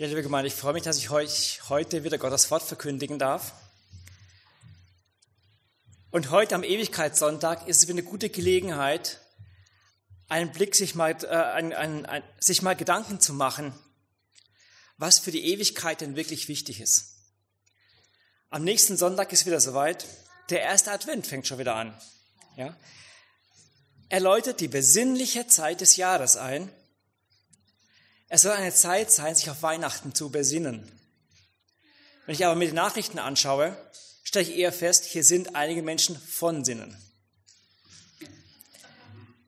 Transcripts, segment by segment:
Ja, liebe Gemeinde, ich freue mich, dass ich euch heute wieder Gottes Wort verkündigen darf. Und heute am Ewigkeitssonntag ist es wieder eine gute Gelegenheit, einen Blick, sich mal, äh, ein, ein, ein, sich mal Gedanken zu machen, was für die Ewigkeit denn wirklich wichtig ist. Am nächsten Sonntag ist wieder soweit. Der erste Advent fängt schon wieder an. Ja? Er läutet die besinnliche Zeit des Jahres ein es soll eine Zeit sein, sich auf Weihnachten zu besinnen. Wenn ich aber mir die Nachrichten anschaue, stelle ich eher fest, hier sind einige Menschen von Sinnen.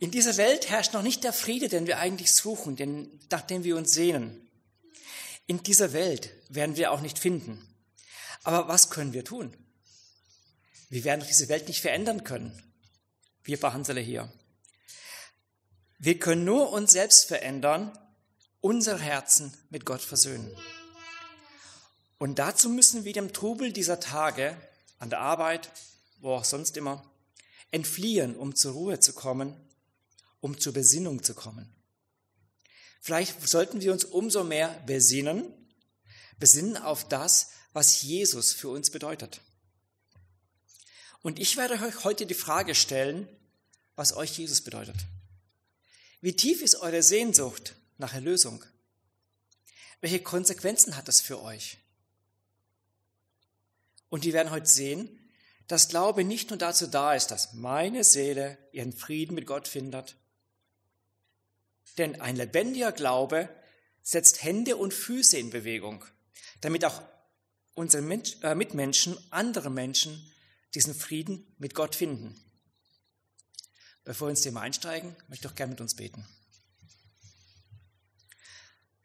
In dieser Welt herrscht noch nicht der Friede, den wir eigentlich suchen, den, nach dem wir uns sehnen. In dieser Welt werden wir auch nicht finden. Aber was können wir tun? Wir werden diese Welt nicht verändern können. Wir Behandler hier. Wir können nur uns selbst verändern, unser Herzen mit Gott versöhnen. Und dazu müssen wir dem Trubel dieser Tage an der Arbeit, wo auch sonst immer, entfliehen, um zur Ruhe zu kommen, um zur Besinnung zu kommen. Vielleicht sollten wir uns umso mehr besinnen, besinnen auf das, was Jesus für uns bedeutet. Und ich werde euch heute die Frage stellen, was euch Jesus bedeutet. Wie tief ist eure Sehnsucht nach Erlösung? Welche Konsequenzen hat das für euch? Und wir werden heute sehen, dass Glaube nicht nur dazu da ist, dass meine Seele ihren Frieden mit Gott findet. Denn ein lebendiger Glaube setzt Hände und Füße in Bewegung, damit auch unsere äh, Mitmenschen, andere Menschen diesen Frieden mit Gott finden. Bevor wir ins Thema einsteigen, möchte ich doch gerne mit uns beten.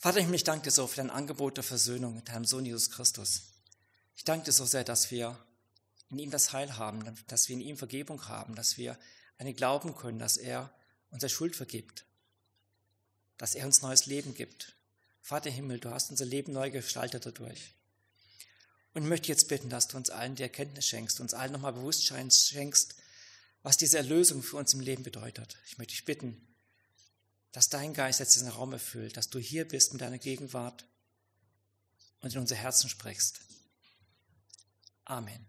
Vater, ich danke dir so für dein Angebot der Versöhnung mit deinem Sohn Jesus Christus. Ich danke dir so sehr, dass wir in ihm das Heil haben, dass wir in ihm Vergebung haben, dass wir eine glauben können, dass er unsere Schuld vergibt, dass er uns neues Leben gibt. Vater Himmel, du hast unser Leben neu gestaltet dadurch. Und ich möchte jetzt bitten, dass du uns allen die Erkenntnis schenkst, uns allen nochmal Bewusstsein schenkst, was diese Erlösung für uns im Leben bedeutet. Ich möchte dich bitten, dass dein Geist jetzt diesen Raum erfüllt, dass du hier bist mit deiner Gegenwart und in unser Herzen sprichst. Amen.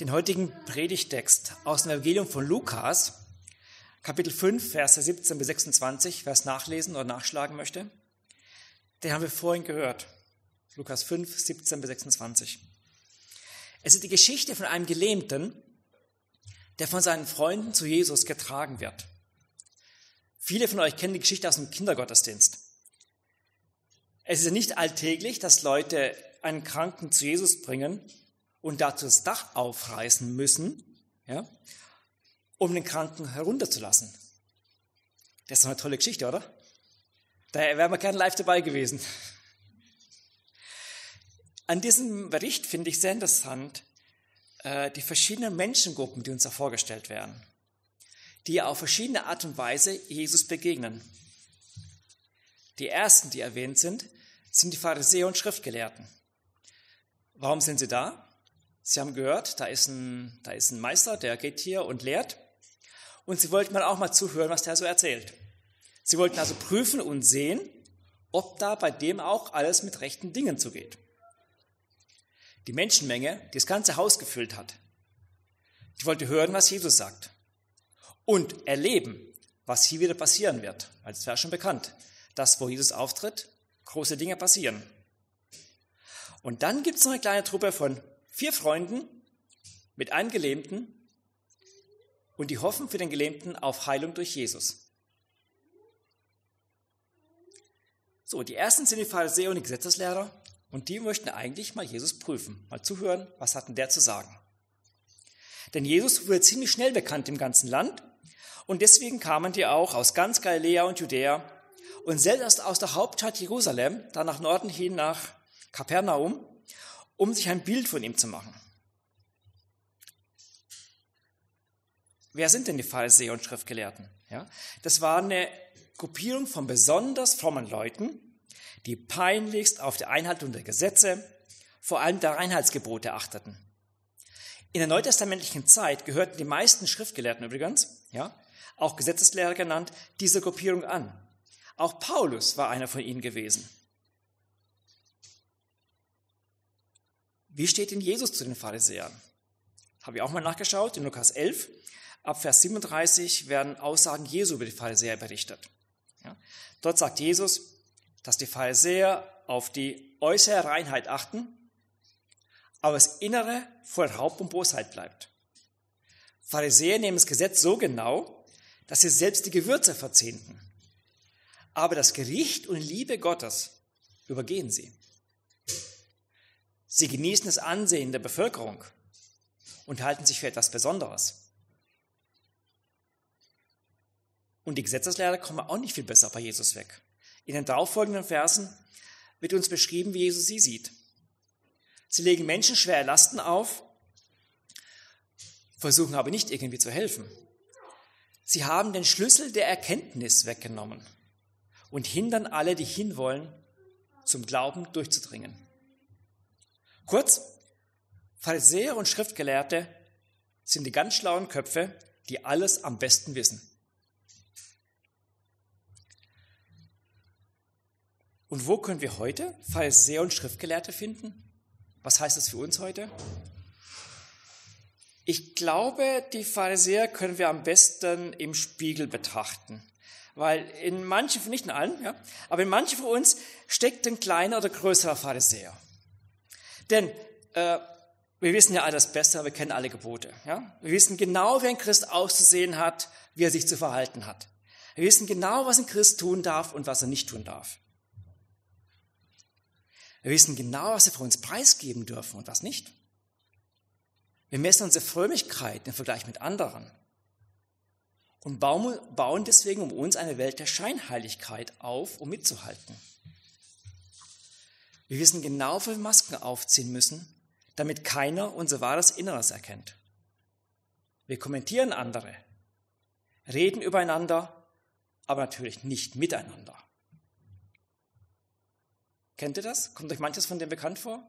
Den heutigen Predigtext aus dem Evangelium von Lukas, Kapitel 5, Verse 17 bis 26, wer es nachlesen oder nachschlagen möchte, den haben wir vorhin gehört. Lukas 5, 17 bis 26. Es ist die Geschichte von einem Gelähmten, der von seinen Freunden zu Jesus getragen wird. Viele von euch kennen die Geschichte aus dem Kindergottesdienst. Es ist ja nicht alltäglich, dass Leute einen Kranken zu Jesus bringen und dazu das Dach aufreißen müssen, ja, um den Kranken herunterzulassen. Das ist doch eine tolle Geschichte, oder? Da wären wir gerne live dabei gewesen. An diesem Bericht finde ich sehr interessant, äh, die verschiedenen Menschengruppen, die uns da vorgestellt werden, die auf verschiedene Art und Weise Jesus begegnen. Die ersten, die erwähnt sind, sind die Pharisäer und Schriftgelehrten. Warum sind sie da? Sie haben gehört, da ist ein, da ist ein Meister, der geht hier und lehrt. Und sie wollten mal auch mal zuhören, was der so erzählt. Sie wollten also prüfen und sehen, ob da bei dem auch alles mit rechten Dingen zugeht die Menschenmenge, die das ganze Haus gefüllt hat. Die wollte hören, was Jesus sagt und erleben, was hier wieder passieren wird. Weil es wäre schon bekannt, dass wo Jesus auftritt, große Dinge passieren. Und dann gibt es noch eine kleine Truppe von vier Freunden mit einem Gelähmten und die hoffen für den Gelähmten auf Heilung durch Jesus. So, die ersten sind die Pharisäer und die Gesetzeslehrer und die möchten eigentlich mal Jesus prüfen, mal zuhören, was hat denn der zu sagen. Denn Jesus wurde ziemlich schnell bekannt im ganzen Land und deswegen kamen die auch aus ganz Galiläa und Judäa und selbst aus der Hauptstadt Jerusalem, dann nach Norden hin nach Kapernaum, um sich ein Bild von ihm zu machen. Wer sind denn die Pharisäer und Schriftgelehrten? Ja, das war eine Gruppierung von besonders frommen Leuten, die peinlichst auf die Einhaltung der Gesetze, vor allem der Reinheitsgebote achteten. In der neutestamentlichen Zeit gehörten die meisten Schriftgelehrten übrigens, ja, auch Gesetzeslehrer genannt, dieser Gruppierung an. Auch Paulus war einer von ihnen gewesen. Wie steht denn Jesus zu den Pharisäern? Habe ich auch mal nachgeschaut, in Lukas 11, ab Vers 37 werden Aussagen Jesu über die Pharisäer berichtet. Ja, dort sagt Jesus, dass die Pharisäer auf die äußere Reinheit achten, aber das Innere voll Raub und Bosheit bleibt. Pharisäer nehmen das Gesetz so genau, dass sie selbst die Gewürze verzehnten. Aber das Gericht und Liebe Gottes übergehen sie. Sie genießen das Ansehen der Bevölkerung und halten sich für etwas Besonderes. Und die Gesetzeslehrer kommen auch nicht viel besser bei Jesus weg. In den darauffolgenden Versen wird uns beschrieben, wie Jesus sie sieht. Sie legen Menschen schwere Lasten auf, versuchen aber nicht irgendwie zu helfen. Sie haben den Schlüssel der Erkenntnis weggenommen und hindern alle, die hinwollen, zum Glauben durchzudringen. Kurz, Pharisäer und Schriftgelehrte sind die ganz schlauen Köpfe, die alles am besten wissen. Und wo können wir heute Pharisäer und Schriftgelehrte finden? Was heißt das für uns heute? Ich glaube, die Pharisäer können wir am besten im Spiegel betrachten. Weil in manchen, nicht in allen, ja, aber in manchen von uns steckt ein kleiner oder größerer Pharisäer. Denn äh, wir wissen ja alles besser, wir kennen alle Gebote. Ja? Wir wissen genau, wie ein Christ auszusehen hat, wie er sich zu verhalten hat. Wir wissen genau, was ein Christ tun darf und was er nicht tun darf. Wir wissen genau, was wir von uns preisgeben dürfen und was nicht. Wir messen unsere Frömmigkeit im Vergleich mit anderen und bauen deswegen um uns eine Welt der Scheinheiligkeit auf, um mitzuhalten. Wir wissen genau, wo wir Masken aufziehen müssen, damit keiner unser wahres Inneres erkennt. Wir kommentieren andere, reden übereinander, aber natürlich nicht miteinander. Kennt ihr das? Kommt euch manches von dem bekannt vor?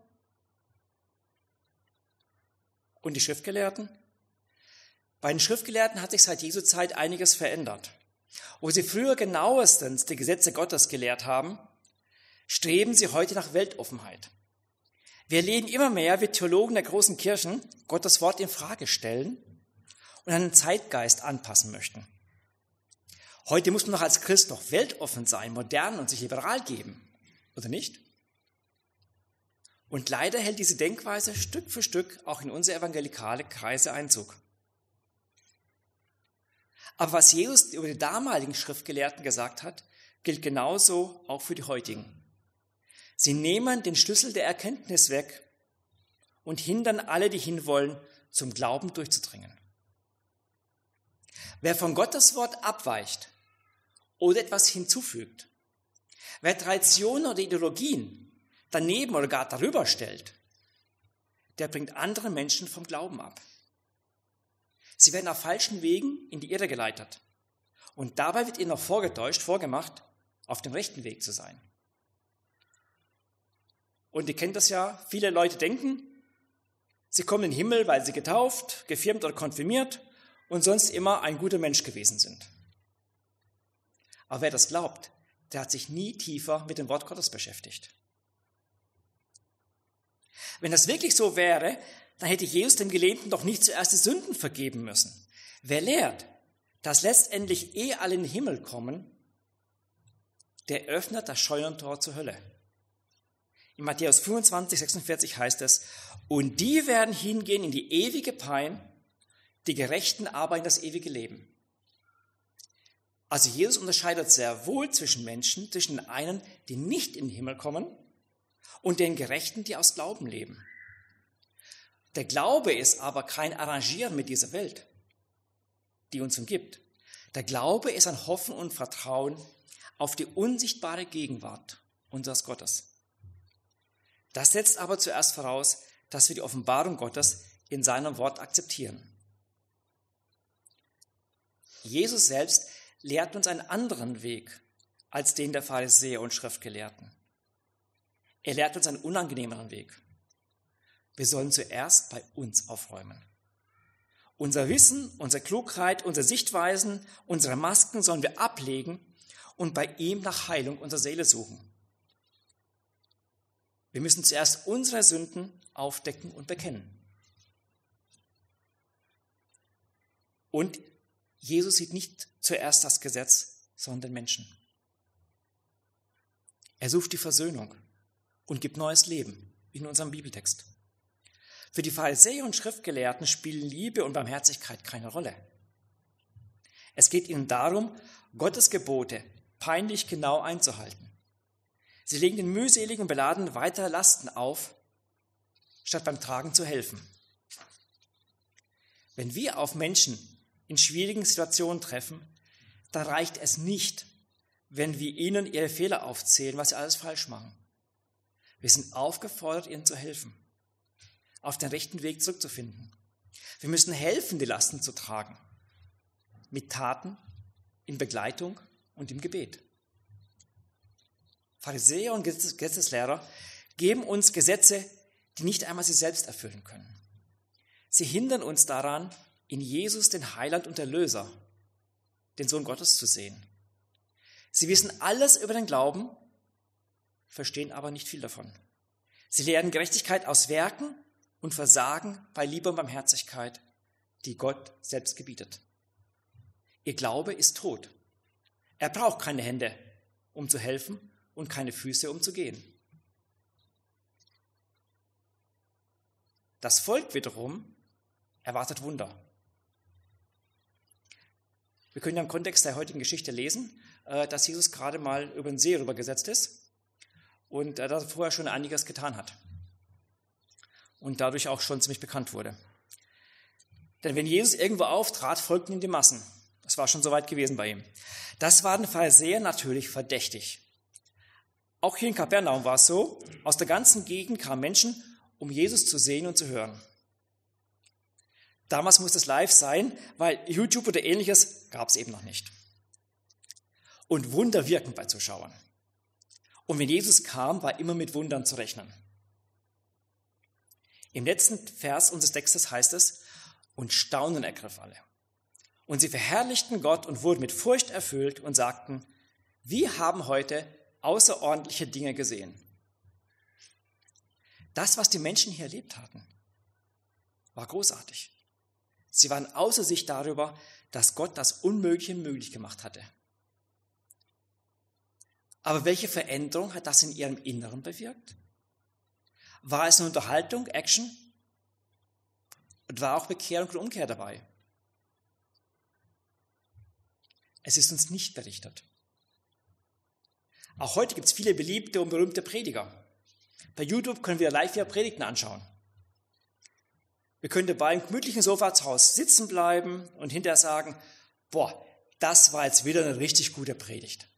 Und die Schriftgelehrten? Bei den Schriftgelehrten hat sich seit Jesu Zeit einiges verändert. Wo sie früher genauestens die Gesetze Gottes gelehrt haben, streben sie heute nach Weltoffenheit. Wir erleben immer mehr, wie Theologen der großen Kirchen Gottes Wort in Frage stellen und einen Zeitgeist anpassen möchten. Heute muss man doch als Christ noch weltoffen sein, modern und sich liberal geben. Oder nicht? Und leider hält diese Denkweise Stück für Stück auch in unsere evangelikale Kreise Einzug. Aber was Jesus über die damaligen Schriftgelehrten gesagt hat, gilt genauso auch für die heutigen. Sie nehmen den Schlüssel der Erkenntnis weg und hindern alle, die hinwollen, zum Glauben durchzudringen. Wer von Gottes Wort abweicht oder etwas hinzufügt, Wer Traditionen oder Ideologien daneben oder gar darüber stellt, der bringt andere Menschen vom Glauben ab. Sie werden auf falschen Wegen in die Irre geleitet. Und dabei wird ihnen noch vorgetäuscht, vorgemacht, auf dem rechten Weg zu sein. Und ihr kennt das ja, viele Leute denken, sie kommen in den Himmel, weil sie getauft, gefirmt oder konfirmiert und sonst immer ein guter Mensch gewesen sind. Aber wer das glaubt, der hat sich nie tiefer mit dem Wort Gottes beschäftigt. Wenn das wirklich so wäre, dann hätte Jesus dem Gelähmten doch nicht zuerst die Sünden vergeben müssen. Wer lehrt, dass letztendlich eh alle in den Himmel kommen, der öffnet das Scheunentor zur Hölle. In Matthäus 25, 46 heißt es, und die werden hingehen in die ewige Pein, die Gerechten aber in das ewige Leben. Also Jesus unterscheidet sehr wohl zwischen Menschen, zwischen den einen, die nicht in den Himmel kommen, und den Gerechten, die aus Glauben leben. Der Glaube ist aber kein Arrangieren mit dieser Welt, die uns umgibt. Der Glaube ist ein Hoffen und Vertrauen auf die unsichtbare Gegenwart unseres Gottes. Das setzt aber zuerst voraus, dass wir die Offenbarung Gottes in seinem Wort akzeptieren. Jesus selbst lehrt uns einen anderen Weg als den der Pharisäer und Schriftgelehrten. Er lehrt uns einen unangenehmeren Weg. Wir sollen zuerst bei uns aufräumen. Unser Wissen, unsere Klugheit, unsere Sichtweisen, unsere Masken sollen wir ablegen und bei ihm nach Heilung unserer Seele suchen. Wir müssen zuerst unsere Sünden aufdecken und bekennen. Und Jesus sieht nicht zuerst das Gesetz, sondern den Menschen. Er sucht die Versöhnung und gibt neues Leben in unserem Bibeltext. Für die Pharisäer und Schriftgelehrten spielen Liebe und Barmherzigkeit keine Rolle. Es geht ihnen darum, Gottes Gebote peinlich genau einzuhalten. Sie legen den mühseligen und beladenen weitere Lasten auf, statt beim Tragen zu helfen. Wenn wir auf Menschen in schwierigen Situationen treffen, dann reicht es nicht, wenn wir ihnen ihre Fehler aufzählen, was sie alles falsch machen. Wir sind aufgefordert, ihnen zu helfen auf den rechten Weg zurückzufinden. Wir müssen helfen, die Lasten zu tragen. Mit Taten, in Begleitung und im Gebet. Pharisäer und Gesetzeslehrer geben uns Gesetze, die nicht einmal sie selbst erfüllen können. Sie hindern uns daran, in Jesus den Heiland und Erlöser, den Sohn Gottes zu sehen. Sie wissen alles über den Glauben, verstehen aber nicht viel davon. Sie lehren Gerechtigkeit aus Werken und Versagen bei Liebe und Barmherzigkeit, die Gott selbst gebietet. Ihr Glaube ist tot. Er braucht keine Hände, um zu helfen und keine Füße, um zu gehen. Das Volk wiederum erwartet Wunder. Wir können ja im Kontext der heutigen Geschichte lesen, äh, dass Jesus gerade mal über den See rübergesetzt ist und er da vorher schon einiges getan hat und dadurch auch schon ziemlich bekannt wurde. Denn wenn Jesus irgendwo auftrat, folgten ihm die Massen. Das war schon so weit gewesen bei ihm. Das war den Pharisäern natürlich verdächtig. Auch hier in Kapernaum war es so, aus der ganzen Gegend kamen Menschen, um Jesus zu sehen und zu hören. Damals musste es live sein, weil YouTube oder ähnliches gab es eben noch nicht. Und Wunder wirken bei Zuschauern. Und wenn Jesus kam, war immer mit Wundern zu rechnen. Im letzten Vers unseres Textes heißt es, und Staunen ergriff alle. Und sie verherrlichten Gott und wurden mit Furcht erfüllt und sagten, wir haben heute außerordentliche Dinge gesehen. Das, was die Menschen hier erlebt hatten, war großartig. Sie waren außer sich darüber, dass Gott das Unmögliche möglich gemacht hatte. Aber welche Veränderung hat das in ihrem Inneren bewirkt? War es eine Unterhaltung, Action? Und war auch Bekehrung und Umkehr dabei? Es ist uns nicht berichtet. Auch heute gibt es viele beliebte und berühmte Prediger. Bei YouTube können wir live ihre Predigten anschauen. Wir können dabei im gemütlichen Sofa zu Hause sitzen bleiben und hinterher sagen, boah, das war jetzt wieder eine richtig gute Predigt.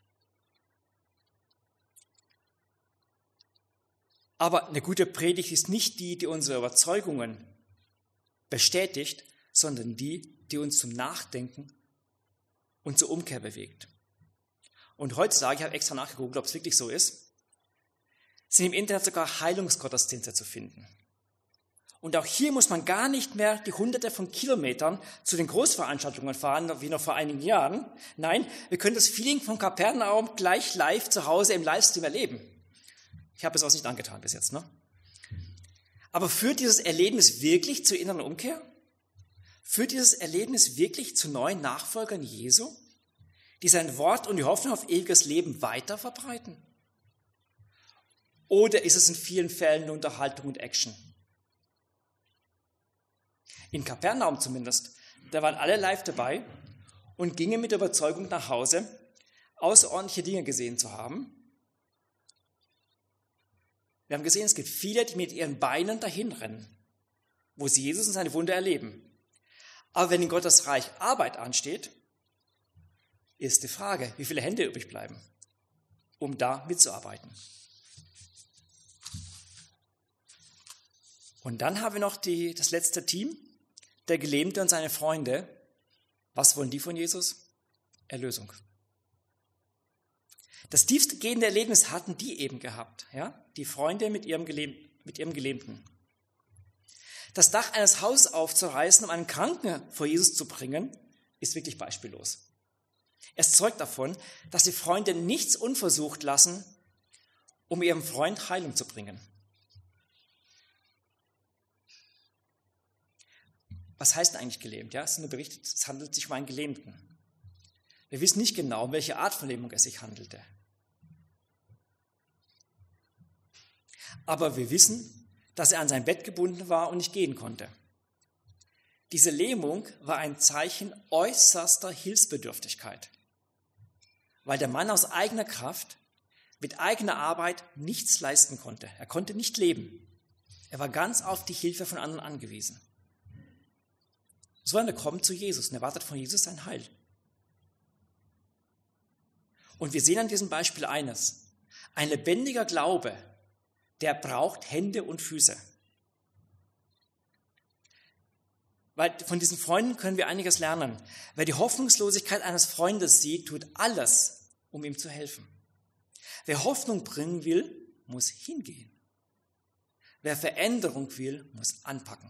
Aber eine gute Predigt ist nicht die, die unsere Überzeugungen bestätigt, sondern die, die uns zum Nachdenken und zur Umkehr bewegt. Und heutzutage, ich habe extra nachgeguckt, ob es wirklich so ist, sind im Internet sogar Heilungsgottesdienste zu finden. Und auch hier muss man gar nicht mehr die hunderte von Kilometern zu den Großveranstaltungen fahren, wie noch vor einigen Jahren. Nein, wir können das Feeling von Kapernaum gleich live zu Hause im Livestream erleben. Ich habe es auch nicht angetan bis jetzt. Ne? Aber führt dieses Erlebnis wirklich zur inneren Umkehr? Führt dieses Erlebnis wirklich zu neuen Nachfolgern Jesu, die sein Wort und die Hoffnung auf ewiges Leben weiter verbreiten? Oder ist es in vielen Fällen nur Unterhaltung und Action? In Kapernaum zumindest, da waren alle live dabei und gingen mit der Überzeugung nach Hause, außerordentliche Dinge gesehen zu haben wir haben gesehen, es gibt viele, die mit ihren Beinen dahin rennen, wo sie Jesus und seine Wunder erleben. Aber wenn in Gottes Reich Arbeit ansteht, ist die Frage, wie viele Hände übrig bleiben, um da mitzuarbeiten. Und dann haben wir noch die, das letzte Team, der Gelähmte und seine Freunde. Was wollen die von Jesus? Erlösung. Das tiefste gehende Erlebnis hatten die eben gehabt, ja? Die Freunde mit ihrem, Gelähm, mit ihrem Gelähmten. Das Dach eines Hauses aufzureißen, um einen Kranken vor Jesus zu bringen, ist wirklich beispiellos. Es zeugt davon, dass die Freunde nichts unversucht lassen, um ihrem Freund Heilung zu bringen. Was heißt eigentlich gelähmt? Ja, es ist nur berichtet, es handelt sich um einen Gelähmten. Wir wissen nicht genau, um welche Art von Lähmung es sich handelte. Aber wir wissen, dass er an sein Bett gebunden war und nicht gehen konnte. Diese Lähmung war ein Zeichen äußerster Hilfsbedürftigkeit, weil der Mann aus eigener Kraft mit eigener Arbeit nichts leisten konnte. Er konnte nicht leben. Er war ganz auf die Hilfe von anderen angewiesen. Sondern er kommt zu Jesus und erwartet von Jesus sein Heil. Und wir sehen an diesem Beispiel eines. Ein lebendiger Glaube, der braucht Hände und Füße. Weil von diesen Freunden können wir einiges lernen. Wer die Hoffnungslosigkeit eines Freundes sieht, tut alles, um ihm zu helfen. Wer Hoffnung bringen will, muss hingehen. Wer Veränderung will, muss anpacken.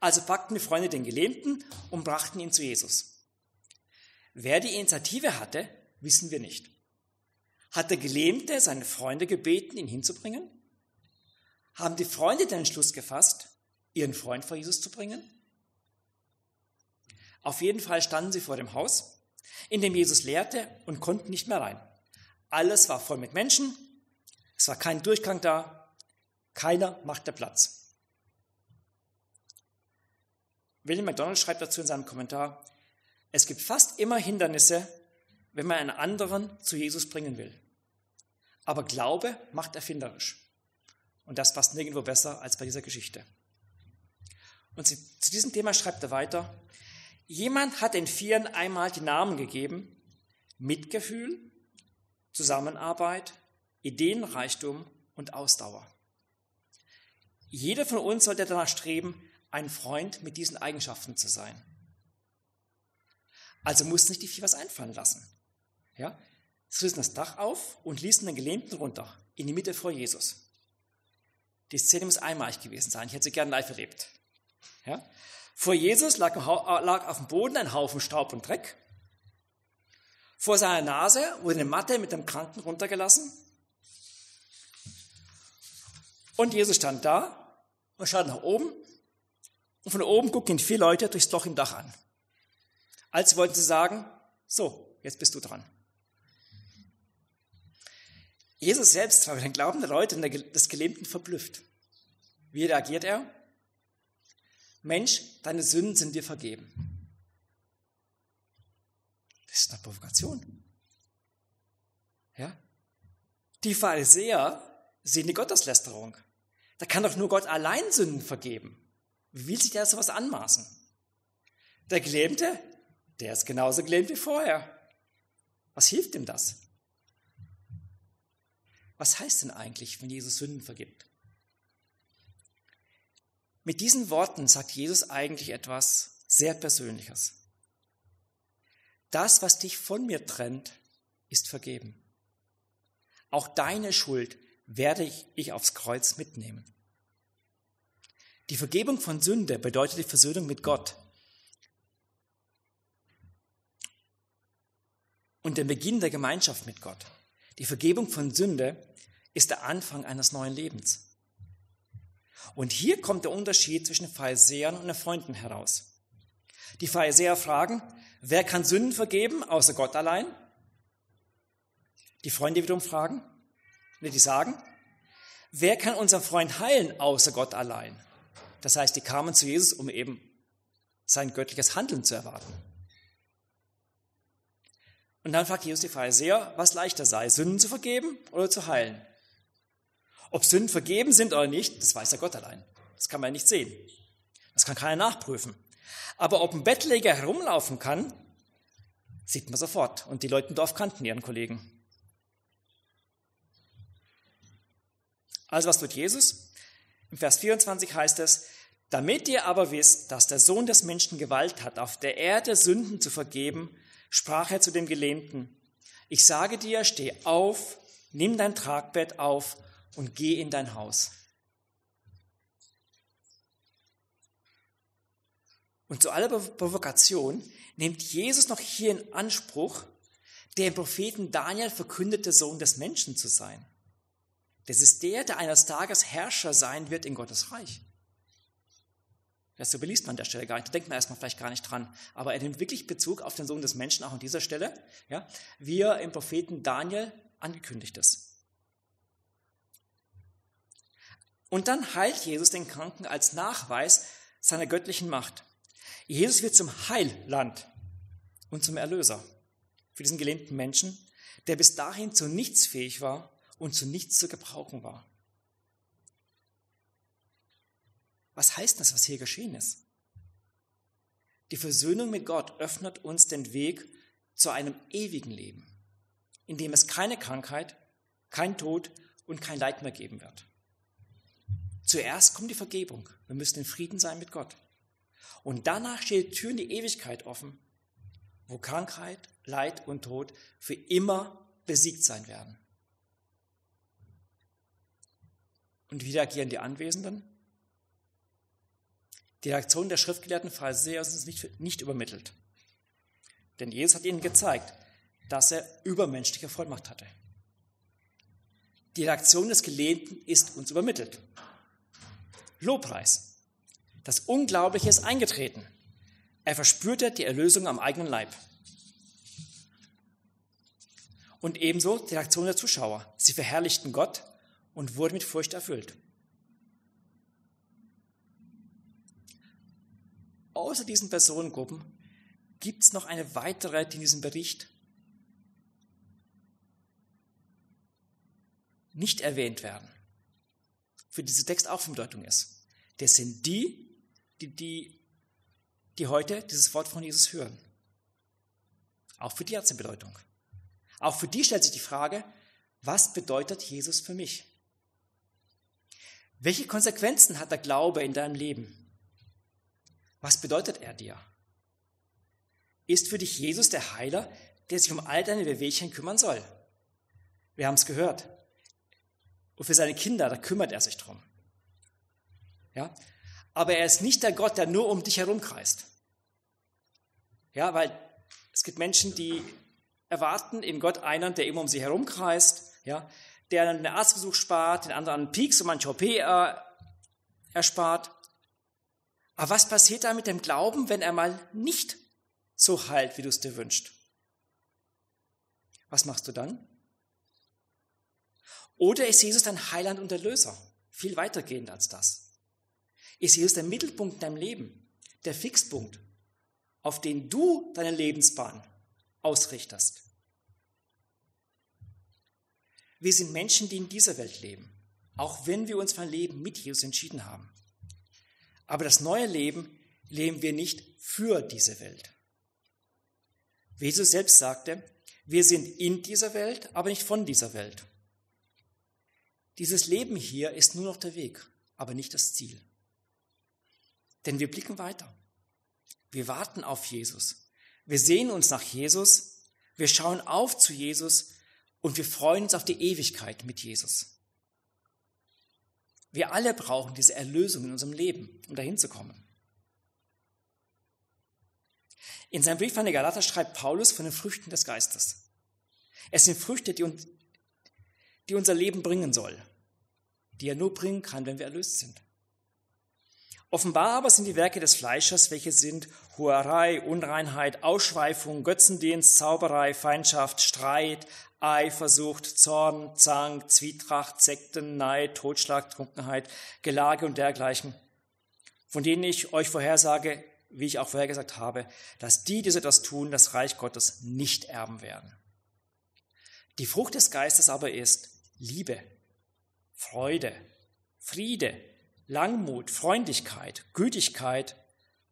Also packten die Freunde den Gelähmten und brachten ihn zu Jesus. Wer die Initiative hatte, wissen wir nicht. Hat der Gelähmte seine Freunde gebeten, ihn hinzubringen? Haben die Freunde den Entschluss gefasst, ihren Freund vor Jesus zu bringen? Auf jeden Fall standen sie vor dem Haus, in dem Jesus lehrte und konnten nicht mehr rein. Alles war voll mit Menschen, es war kein Durchgang da, keiner machte Platz. William McDonald schreibt dazu in seinem Kommentar, es gibt fast immer Hindernisse, wenn man einen anderen zu Jesus bringen will. Aber Glaube macht erfinderisch. Und das passt nirgendwo besser als bei dieser Geschichte. Und zu diesem Thema schreibt er weiter, jemand hat den Vieren einmal die Namen gegeben, Mitgefühl, Zusammenarbeit, Ideenreichtum und Ausdauer. Jeder von uns sollte danach streben, ein Freund mit diesen Eigenschaften zu sein. Also mussten sich die vier was einfallen lassen. Ja? Sie rissen das Dach auf und ließen den Gelähmten runter, in die Mitte vor Jesus. Die Szene muss einmalig gewesen sein. Ich hätte sie gerne live erlebt. Ja? Vor Jesus lag, lag auf dem Boden ein Haufen Staub und Dreck. Vor seiner Nase wurde eine Matte mit dem Kranken runtergelassen. Und Jesus stand da und schaut nach oben. Und von oben gucken ihn vier Leute durchs Loch im Dach an. Als wollten sie sagen, so, jetzt bist du dran. Jesus selbst war mit den Glauben der Leute des Gelähmten verblüfft. Wie reagiert er? Mensch, deine Sünden sind dir vergeben. Das ist eine Provokation. Ja? Die Pharisäer sehen die Gotteslästerung. Da kann doch nur Gott allein Sünden vergeben. Wie will sich der sowas anmaßen? Der Gelähmte, der ist genauso gelähmt wie vorher. Was hilft ihm das? Was heißt denn eigentlich, wenn Jesus Sünden vergibt? Mit diesen Worten sagt Jesus eigentlich etwas sehr Persönliches. Das, was dich von mir trennt, ist vergeben. Auch deine Schuld werde ich, ich aufs Kreuz mitnehmen. Die Vergebung von Sünde bedeutet die Versöhnung mit Gott. Und den Beginn der Gemeinschaft mit Gott. Die Vergebung von Sünde ist der Anfang eines neuen Lebens. Und hier kommt der Unterschied zwischen Pharisäern und den Freunden heraus. Die Pharisäer fragen, wer kann Sünden vergeben außer Gott allein? Die Freunde wiederum fragen, die sagen, wer kann unseren Freund heilen außer Gott allein? Das heißt, die kamen zu Jesus, um eben sein göttliches Handeln zu erwarten. Und dann fragt Jesus die Pharisäer, was leichter sei, Sünden zu vergeben oder zu heilen. Ob Sünden vergeben sind oder nicht, das weiß ja Gott allein. Das kann man ja nicht sehen. Das kann keiner nachprüfen. Aber ob ein Bettläger herumlaufen kann, sieht man sofort. Und die Leute im Dorf kannten ihren Kollegen. Also was tut Jesus? Im Vers 24 heißt es, damit ihr aber wisst, dass der Sohn des Menschen Gewalt hat, auf der Erde Sünden zu vergeben, sprach er zu dem Gelähmten, ich sage dir, steh auf, nimm dein Tragbett auf und geh in dein Haus. Und zu aller Provokation nimmt Jesus noch hier in Anspruch, der im Propheten Daniel verkündete Sohn des Menschen zu sein. Das ist der, der eines Tages Herrscher sein wird in Gottes Reich. Das so beliest man an der Stelle gar nicht. Da denkt man erstmal vielleicht gar nicht dran. Aber er nimmt wirklich Bezug auf den Sohn des Menschen auch an dieser Stelle, ja, wie er im Propheten Daniel angekündigt ist. Und dann heilt Jesus den Kranken als Nachweis seiner göttlichen Macht. Jesus wird zum Heiland und zum Erlöser für diesen gelähmten Menschen, der bis dahin zu nichts fähig war und zu nichts zu gebrauchen war. Was heißt das, was hier geschehen ist? Die Versöhnung mit Gott öffnet uns den Weg zu einem ewigen Leben, in dem es keine Krankheit, kein Tod und kein Leid mehr geben wird. Zuerst kommt die Vergebung. Wir müssen in Frieden sein mit Gott. Und danach steht die Tür in die Ewigkeit offen, wo Krankheit, Leid und Tod für immer besiegt sein werden. Und wie reagieren die Anwesenden? Die Reaktion der schriftgelehrten Pharisäer ist uns nicht, nicht übermittelt. Denn Jesus hat ihnen gezeigt, dass er übermenschliche Vollmacht hatte. Die Reaktion des Gelähmten ist uns übermittelt. Lobpreis. Das Unglaubliche ist eingetreten. Er verspürte die Erlösung am eigenen Leib. Und ebenso die Reaktion der Zuschauer. Sie verherrlichten Gott und wurden mit Furcht erfüllt. Außer diesen Personengruppen gibt es noch eine weitere, die in diesem Bericht nicht erwähnt werden für diesen Text auch von Bedeutung ist. Das sind die, die, die, die heute dieses Wort von Jesus hören. Auch für die hat es eine Bedeutung. Auch für die stellt sich die Frage, was bedeutet Jesus für mich? Welche Konsequenzen hat der Glaube in deinem Leben? Was bedeutet er dir? Ist für dich Jesus der Heiler, der sich um all deine Wehwehchen kümmern soll? Wir haben es gehört. Und für seine Kinder, da kümmert er sich drum. Ja? Aber er ist nicht der Gott, der nur um dich herumkreist. Ja, weil es gibt Menschen, die erwarten in Gott einen, der immer um sie herumkreist, ja, der einen Arztbesuch spart, den anderen einen Pieks und manche OP äh, erspart. Aber was passiert da mit dem Glauben, wenn er mal nicht so heilt, wie du es dir wünschst? Was machst du dann? Oder ist Jesus dein Heiland und Erlöser? Viel weitergehend als das. Ist Jesus der Mittelpunkt in deinem Leben, der Fixpunkt, auf den du deine Lebensbahn ausrichtest? Wir sind Menschen, die in dieser Welt leben, auch wenn wir uns für ein Leben mit Jesus entschieden haben. Aber das neue Leben leben wir nicht für diese Welt. Wie Jesus selbst sagte, wir sind in dieser Welt, aber nicht von dieser Welt. Dieses Leben hier ist nur noch der Weg, aber nicht das Ziel. Denn wir blicken weiter. Wir warten auf Jesus. Wir sehen uns nach Jesus. Wir schauen auf zu Jesus und wir freuen uns auf die Ewigkeit mit Jesus. Wir alle brauchen diese Erlösung in unserem Leben, um dahin zu kommen. In seinem Brief an die Galater schreibt Paulus von den Früchten des Geistes. Es sind Früchte, die uns die unser Leben bringen soll, die er nur bringen kann, wenn wir erlöst sind. Offenbar aber sind die Werke des Fleisches, welche sind Huerei, Unreinheit, Ausschweifung, Götzendienst, Zauberei, Feindschaft, Streit, Eifersucht, Zorn, Zank, Zwietracht, Sekten, Neid, Totschlag, Trunkenheit, Gelage und dergleichen, von denen ich euch vorhersage, wie ich auch vorhergesagt habe, dass die, die so etwas tun, das Reich Gottes nicht erben werden. Die Frucht des Geistes aber ist Liebe, Freude, Friede, Langmut, Freundlichkeit, Gütigkeit,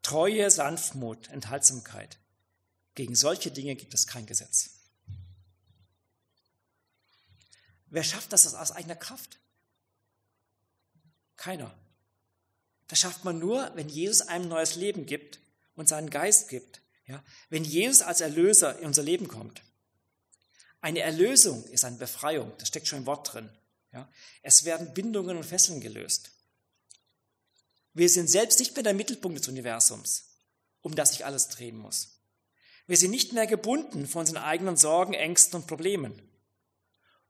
Treue, Sanftmut, Enthaltsamkeit. Gegen solche Dinge gibt es kein Gesetz. Wer schafft das aus eigener Kraft? Keiner. Das schafft man nur, wenn Jesus einem neues Leben gibt und seinen Geist gibt. Ja? Wenn Jesus als Erlöser in unser Leben kommt. Eine Erlösung ist eine Befreiung, das steckt schon im Wort drin. Ja? Es werden Bindungen und Fesseln gelöst. Wir sind selbst nicht mehr der Mittelpunkt des Universums. um das sich alles drehen muss. Wir sind nicht mehr gebunden von unseren eigenen Sorgen, Ängsten und Problemen.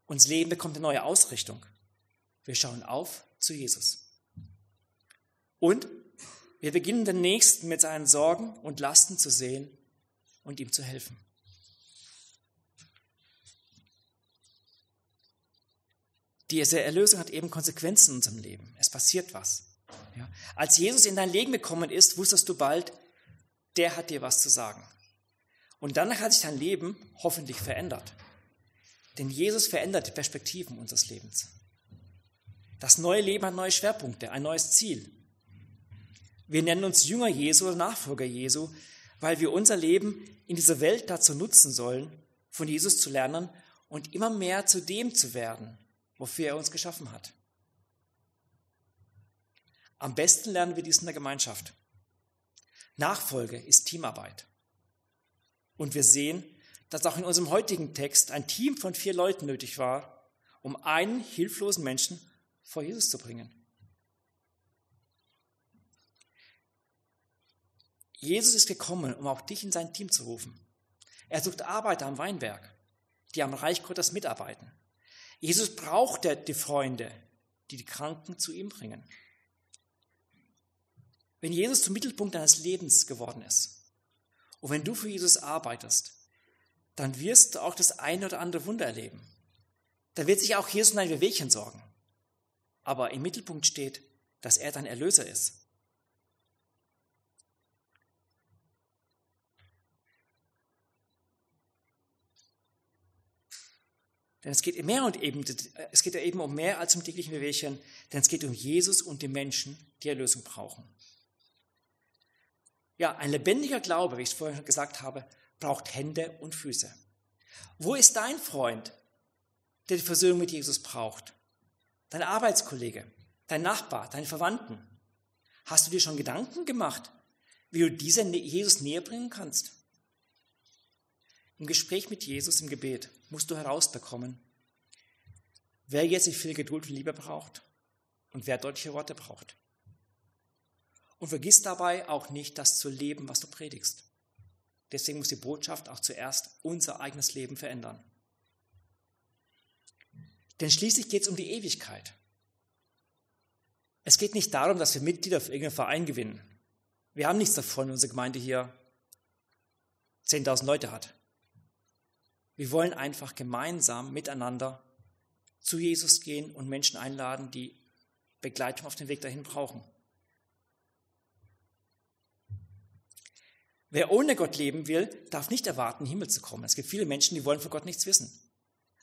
Unser Leben bekommt eine neue Ausrichtung. Wir schauen auf zu Jesus. Und wir beginnen den Nächsten mit seinen Sorgen und Lasten zu sehen und ihm zu helfen. Diese Erlösung hat eben Konsequenzen in unserem Leben. Es passiert was. Ja. Als Jesus in dein Leben gekommen ist, wusstest du bald, der hat dir was zu sagen. Und danach hat sich dein Leben hoffentlich verändert. Denn Jesus verändert die Perspektiven unseres Lebens. Das neue Leben hat neue Schwerpunkte, ein neues Ziel. Wir nennen uns Jünger Jesu oder Nachfolger Jesu, weil wir unser Leben in dieser Welt dazu nutzen sollen, von Jesus zu lernen und immer mehr zu dem zu werden, wofür er uns geschaffen hat. Am besten lernen wir dies in der Gemeinschaft. Nachfolge ist Teamarbeit. Und wir sehen, dass auch in unserem heutigen Text ein Team von vier Leuten nötig war, um einen hilflosen Menschen vor Jesus zu bringen. Jesus ist gekommen, um auch dich in sein Team zu rufen. Er sucht Arbeiter am Weinberg, die am Reich Gottes mitarbeiten. Jesus brauchte die Freunde, die die Kranken zu ihm bringen. Wenn Jesus zum Mittelpunkt deines Lebens geworden ist und wenn du für Jesus arbeitest, dann wirst du auch das eine oder andere Wunder erleben. Da wird sich auch Jesus dein Wehwehchen sorgen. Aber im Mittelpunkt steht, dass er dein Erlöser ist. Denn es geht mehr und eben, es geht ja eben um mehr als um täglichen Bewegchen, denn es geht um Jesus und die Menschen, die Erlösung brauchen. Ja, ein lebendiger Glaube, wie ich es vorhin gesagt habe, braucht Hände und Füße. Wo ist dein Freund, der die Versöhnung mit Jesus braucht? Dein Arbeitskollege, dein Nachbar, deine Verwandten? Hast du dir schon Gedanken gemacht, wie du diese Jesus näher bringen kannst? Im Gespräch mit Jesus im Gebet musst du herausbekommen, wer jetzt nicht viel Geduld und Liebe braucht und wer deutliche Worte braucht. Und vergiss dabei auch nicht, das zu leben, was du predigst. Deswegen muss die Botschaft auch zuerst unser eigenes Leben verändern. Denn schließlich geht es um die Ewigkeit. Es geht nicht darum, dass wir Mitglieder für irgendeinen Verein gewinnen. Wir haben nichts davon, wenn unsere Gemeinde hier 10.000 Leute hat. Wir wollen einfach gemeinsam miteinander zu Jesus gehen und Menschen einladen, die Begleitung auf dem Weg dahin brauchen. Wer ohne Gott leben will, darf nicht erwarten, in den Himmel zu kommen. Es gibt viele Menschen, die wollen von Gott nichts wissen.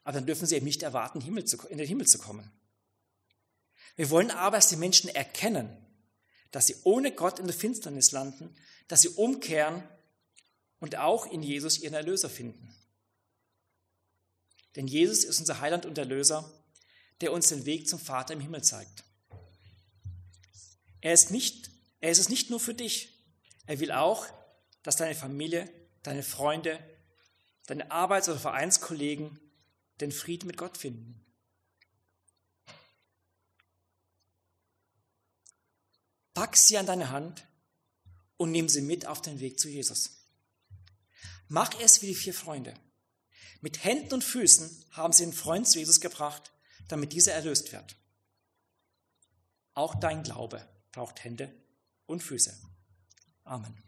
Aber dann dürfen sie eben nicht erwarten, in den Himmel zu kommen. Wir wollen aber, dass die Menschen erkennen, dass sie ohne Gott in der Finsternis landen, dass sie umkehren und auch in Jesus ihren Erlöser finden. Denn Jesus ist unser Heiland und Erlöser, der uns den Weg zum Vater im Himmel zeigt. Er ist, nicht, er ist es nicht nur für dich. Er will auch, dass deine Familie, deine Freunde, deine Arbeits- oder Vereinskollegen den Frieden mit Gott finden. Pack sie an deine Hand und nimm sie mit auf den Weg zu Jesus. Mach es wie die vier Freunde. Mit Händen und Füßen haben sie den Freund zu Jesus gebracht, damit dieser erlöst wird. Auch dein Glaube braucht Hände und Füße. Amen.